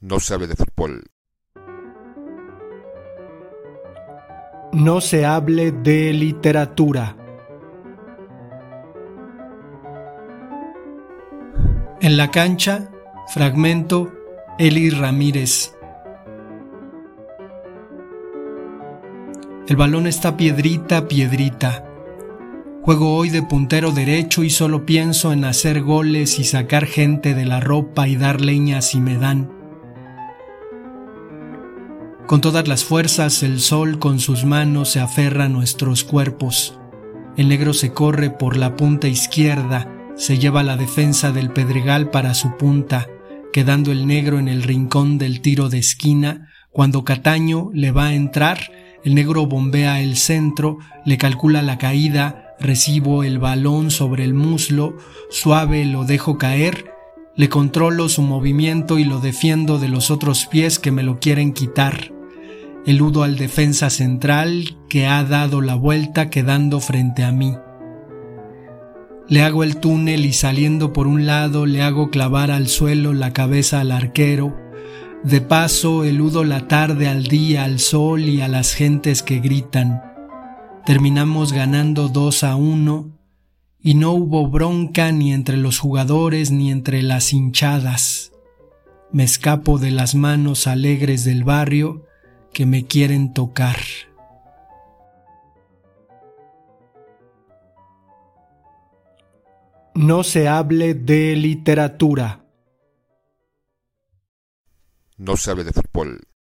No sabe de fútbol. No se hable de literatura. En la cancha, fragmento Eli Ramírez. El balón está piedrita, piedrita. Juego hoy de puntero derecho y solo pienso en hacer goles y sacar gente de la ropa y dar leña si me dan. Con todas las fuerzas el sol con sus manos se aferra a nuestros cuerpos. El negro se corre por la punta izquierda, se lleva la defensa del pedregal para su punta, quedando el negro en el rincón del tiro de esquina. Cuando Cataño le va a entrar, el negro bombea el centro, le calcula la caída, recibo el balón sobre el muslo, suave lo dejo caer, le controlo su movimiento y lo defiendo de los otros pies que me lo quieren quitar eludo al defensa central que ha dado la vuelta quedando frente a mí. Le hago el túnel y saliendo por un lado le hago clavar al suelo la cabeza al arquero. De paso eludo la tarde al día, al sol y a las gentes que gritan. Terminamos ganando dos a uno y no hubo bronca ni entre los jugadores ni entre las hinchadas. Me escapo de las manos alegres del barrio que me quieren tocar. No se hable de literatura. No sabe de fútbol.